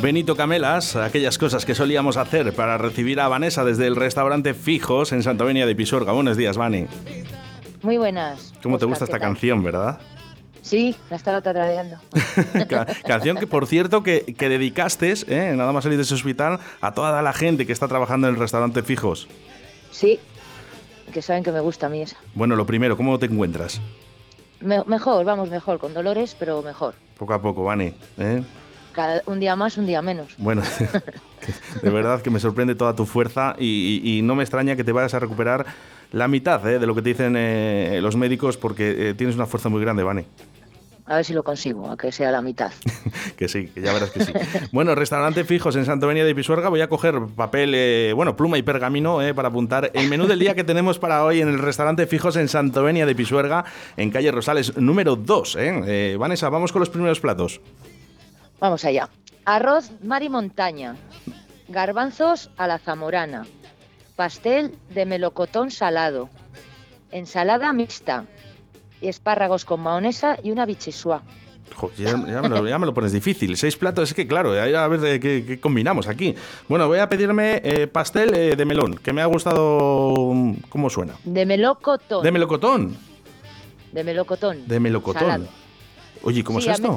Benito Camelas, aquellas cosas que solíamos hacer para recibir a Vanessa desde el restaurante Fijos en Santovenia de Pisuerga. Buenos días, Vani. Muy buenas. ¿Cómo te gusta esta canción, verdad? Sí, la estaba tarareando. canción que, por cierto, que, dedicaste, ¿eh? nada más salir de ese hospital, a toda la gente que está trabajando en el restaurante Fijos. Sí, que saben que me gusta a mí esa. Bueno, lo primero, ¿cómo te encuentras? mejor, vamos, mejor, con dolores, pero mejor. Poco a poco, Vani. ¿eh? Un día más, un día menos. Bueno, de verdad que me sorprende toda tu fuerza y, no me extraña que te vayas a recuperar la mitad ¿eh? de lo que te dicen eh, los médicos porque tienes una fuerza muy grande, Vani. A ver si lo consigo, a que sea la mitad. que sí, que ya verás que sí. bueno, restaurante fijos en Santovenia de Pisuerga. Voy a coger papel, eh, bueno, pluma y pergamino eh, para apuntar el menú del día que tenemos para hoy en el restaurante fijos en Santovenia de Pisuerga, en calle Rosales, número 2. Eh. Vanessa, vamos con los primeros platos. Vamos allá. Arroz mar y montaña. Garbanzos a la zamorana. Pastel de melocotón salado. Ensalada mixta y espárragos con maonesa y una bichisua. Ya, me lo, pones difícil. Seis platos, es que claro, a ver qué, combinamos aquí. Bueno, voy a pedirme eh, pastel eh, de melón, que me ha gustado. Mm, ¿Cómo suena? De melocotón. ¿De melocotón? De melocotón. De melocotón. Oye, ¿cómo es esto?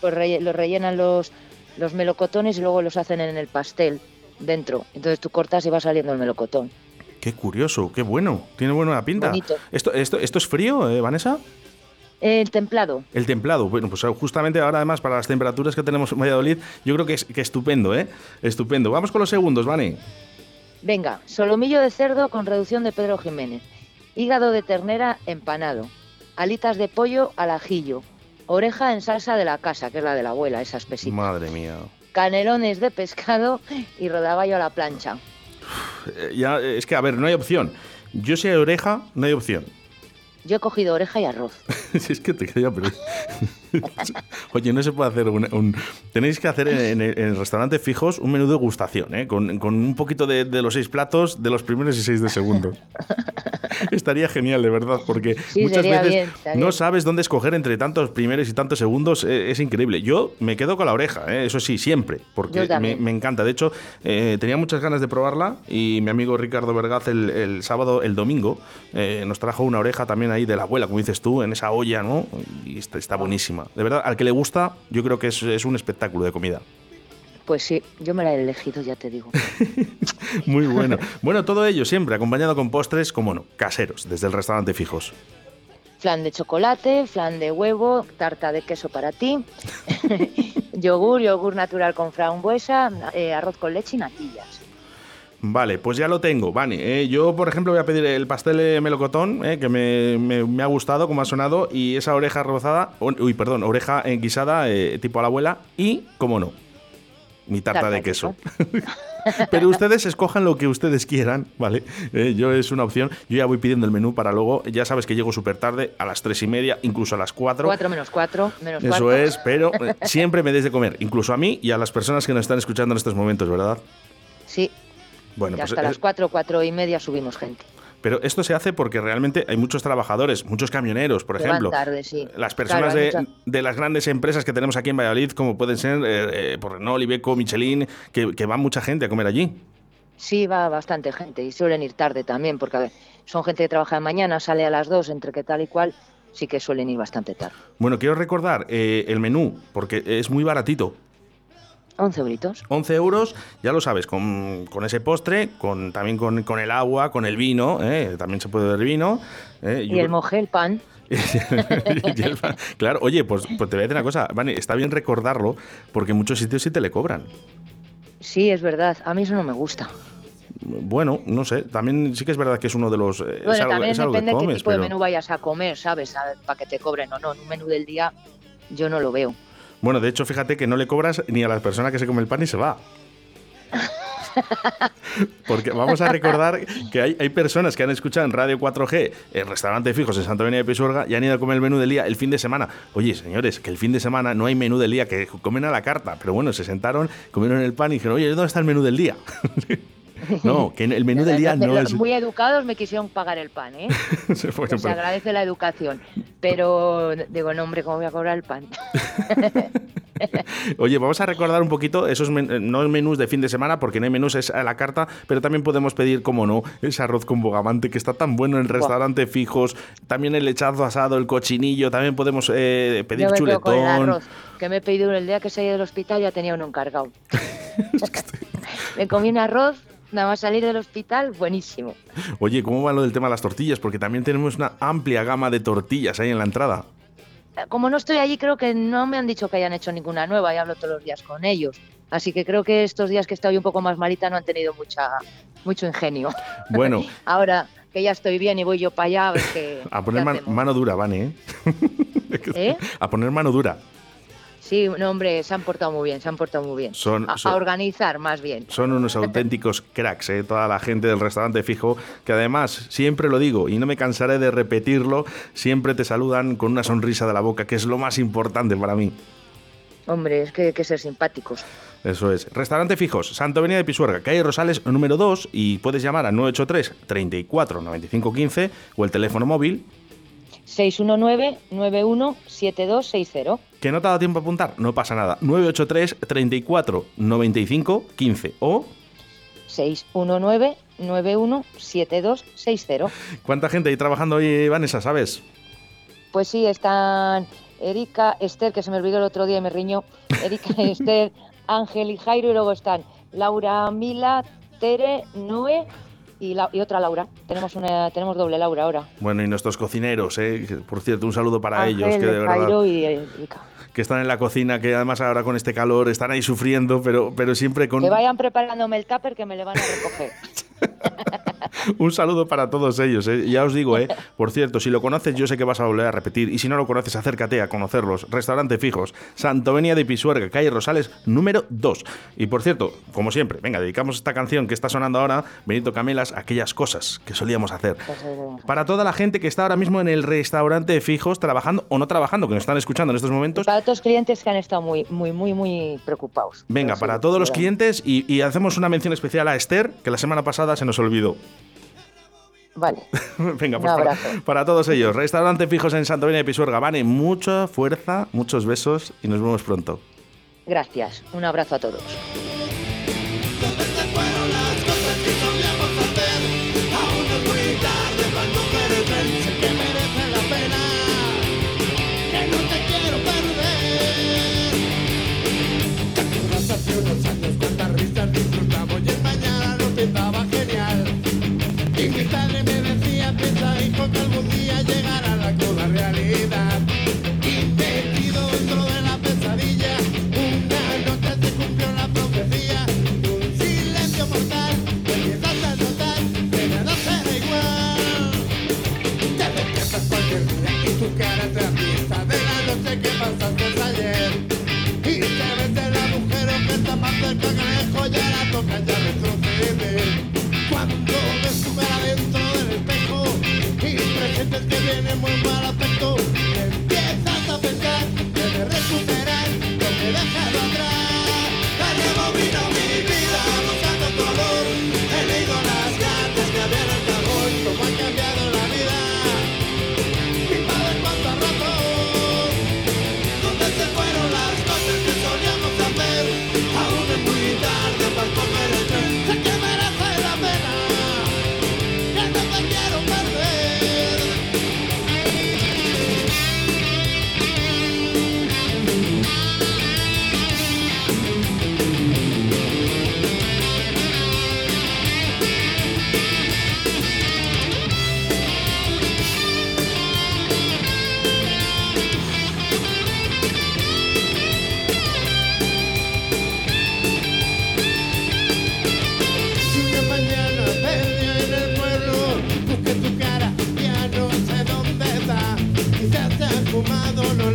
Pues lo rellenan los, los melocotones y luego los hacen en el pastel dentro. Entonces tú cortas y va saliendo el melocotón. Qué curioso, qué bueno. Tiene buena pinta. ¿Esto, esto, ¿Esto es frío, eh, Vanessa? El templado. El templado. Bueno, pues justamente ahora, además, para las temperaturas que tenemos en Valladolid, yo creo que es que estupendo, ¿eh? Estupendo. Vamos con los segundos, Vane. Venga, solomillo de cerdo con reducción de Pedro Jiménez. Hígado de ternera empanado. Alitas de pollo al ajillo. Oreja en salsa de la casa, que es la de la abuela, esa especie. Madre mía. Canelones de pescado y rodaballo a la plancha. Eh, ya, es que, a ver, no hay opción. Yo sé oreja, no hay opción. Yo he cogido oreja y arroz. si es que te quería, pero... Oye, no se puede hacer un... Tenéis que hacer en, el restaurante fijos un menú de gustación, ¿eh? con, un poquito de, los seis platos de los primeros y seis de segundos. Estaría genial, de verdad, porque muchas veces no sabes dónde escoger entre tantos primeros y tantos segundos. Eh, es increíble. Yo me quedo con la oreja, ¿eh? eso sí, siempre, porque me, encanta. De hecho, eh, tenía muchas ganas de probarla y mi amigo Ricardo Vergaz el, sábado, el domingo, nos trajo una oreja también ahí de la abuela, como dices tú, en esa olla, ¿no? Y está, está buenísima. De verdad, al que le gusta, yo creo que es, un espectáculo de comida. Pues sí, yo me la he elegido, ya te digo. Muy bueno. Bueno, todo ello siempre acompañado con postres, como no, caseros, desde el restaurante Fijos. Flan de chocolate, flan de huevo, tarta de queso para ti, yogur, yogur natural con frambuesa, eh, arroz con leche y natillas. Vale, pues ya lo tengo, Vale, eh, yo, por ejemplo, voy a pedir el pastel de melocotón, eh, que me, ha gustado, como ha sonado, y esa oreja rozada, uy, perdón, oreja guisada, eh, tipo a la abuela, y, como no, mi tarta, de queso. Pero ustedes escojan lo que ustedes quieran, ¿vale? yo es una opción. Yo ya voy pidiendo el menú para luego. Ya sabes que llego súper tarde, a las tres y media, incluso a las cuatro. Cuatro menos cuatro, menos Eso es, pero siempre me des de comer, incluso a mí y a las personas que nos están escuchando en estos momentos, ¿verdad? Sí, bueno, pues hasta las cuatro, cuatro y media subimos gente. Pero esto se hace porque realmente hay muchos trabajadores, muchos camioneros, por ejemplo. Tarde, sí. Las personas de, las grandes empresas que tenemos aquí en Valladolid, como pueden ser eh, eh, por Renault, Ibeco, Michelin, que, que va mucha gente a comer allí. Sí, va bastante gente y suelen ir tarde también, porque a ver, son gente que trabaja de mañana, sale a las dos, entre que tal y cual, sí que suelen ir bastante tarde. Bueno, quiero recordar eh, el menú, porque es muy baratito. 11 euritos. 11 euros, ya lo sabes, con, ese postre, con también con, el agua, con el vino, ¿eh? también se puede ver vino. ¿eh? Y el moje, el pan. claro, oye, pues, pues, te voy a decir una cosa, está bien recordarlo, porque en muchos sitios sí te le cobran. Sí, es verdad, a mí eso no me gusta. Bueno, no sé, también sí que es verdad que es uno de los... Eh, bueno, también depende de qué tipo de menú vayas a comer, ¿sabes? Para que te cobren o no, en un menú del día yo no lo veo. Bueno, de hecho, fíjate que no le cobras ni a la persona que se come el pan y se va. Porque vamos a recordar que hay, personas que han escuchado en Radio 4G, el restaurante fijos en Santa Venia de Pisuerga, y han ido a comer el menú del día el fin de semana. Oye, señores, que el fin de semana no hay menú del día, que comen a la carta. Pero bueno, se sentaron, comieron el pan y dijeron, oye, ¿dónde está el menú del día? No, que el menú del día no es... Muy educados me quisieron pagar el pan, ¿eh? Se agradece la educación. Pero digo, no, hombre, ¿cómo voy a cobrar el pan? Oye, vamos a recordar un poquito esos no menús de fin de semana, porque no hay menús es a la carta, pero también podemos pedir, como no, ese arroz con bogamante que está tan bueno en restaurante fijos, también el lechazo asado, el cochinillo, también podemos eh, pedir chuletón. que me he pedido el día que salí del hospital ya tenía uno encargado. me comí un arroz nada más salir del hospital, buenísimo. Oye, ¿cómo va lo del tema de las tortillas? Porque también tenemos una amplia gama de tortillas ahí en la entrada. Eh, como no estoy allí, creo que no me han dicho que hayan hecho ninguna nueva y hablo todos los días con ellos. Así que creo que estos días que estoy un poco más malita no han tenido mucha, mucho ingenio. Bueno. Ahora que ya estoy bien y voy yo para allá, a ver qué. A poner mano dura, Vane, ¿eh? ¿eh? A poner mano dura. Sí, no, hombre, se han portado muy bien, se han portado muy bien. Son, a, organizar más bien. Son unos auténticos cracks, ¿eh? toda la gente del restaurante fijo, que además, siempre lo digo y no me cansaré de repetirlo, siempre te saludan con una sonrisa de la boca, que es lo más importante para mí. Hombre, es que hay que ser simpáticos. Eso es. Restaurante Fijos, Santo Avenida de Pisuerga, calle Rosales número 2 y puedes llamar a 983 34 95 15 o el teléfono móvil 619-917260. ¿Que no te ha dado tiempo a apuntar? No pasa nada. 983 34 95 15 o 619 917260. ¿Cuánta gente hay trabajando hoy, Vanessa, sabes? Pues sí, están Erika, Esther, que se me olvidó el otro día y me riñó. Erika, Esther, Ángel y Jairo, y luego están Laura, Mila, Tere, Noé y, otra Laura. Tenemos una tenemos doble Laura ahora. Bueno, y nuestros cocineros, ¿eh? por cierto, un saludo para ellos. Que de verdad, y que están en la cocina, que además ahora con este calor están ahí sufriendo, pero, pero siempre con... Que vayan preparándome el tupper que me le van a recoger. Un saludo para todos ellos. ¿eh? Ya os digo, ¿eh? por cierto, si lo conoces, yo sé que vas a volver a repetir. Y si no lo conoces, acércate a conocerlos. Restaurante Fijos, Santovenia de Pisuerga, calle Rosales, número 2. Y por cierto, como siempre, venga, dedicamos esta canción que está sonando ahora, Benito Camelas, aquellas cosas que solíamos hacer. Pues, para toda la gente que está ahora mismo en el restaurante Fijos, trabajando o no trabajando, que nos están escuchando en estos momentos. Para todos los clientes que han estado muy, muy, muy, muy preocupados. Venga, para todos los clientes y, y hacemos una mención especial a Esther, que la semana pasada se nos olvidó. Vale. Venga, pues para, todos ellos. Restaurante fijos en Santovenia de Pisuerga. Vane, mucha fuerza, muchos besos y nos vemos pronto. Gracias. Un abrazo a todos. tiene muy mal aspecto. llamado lo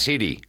city.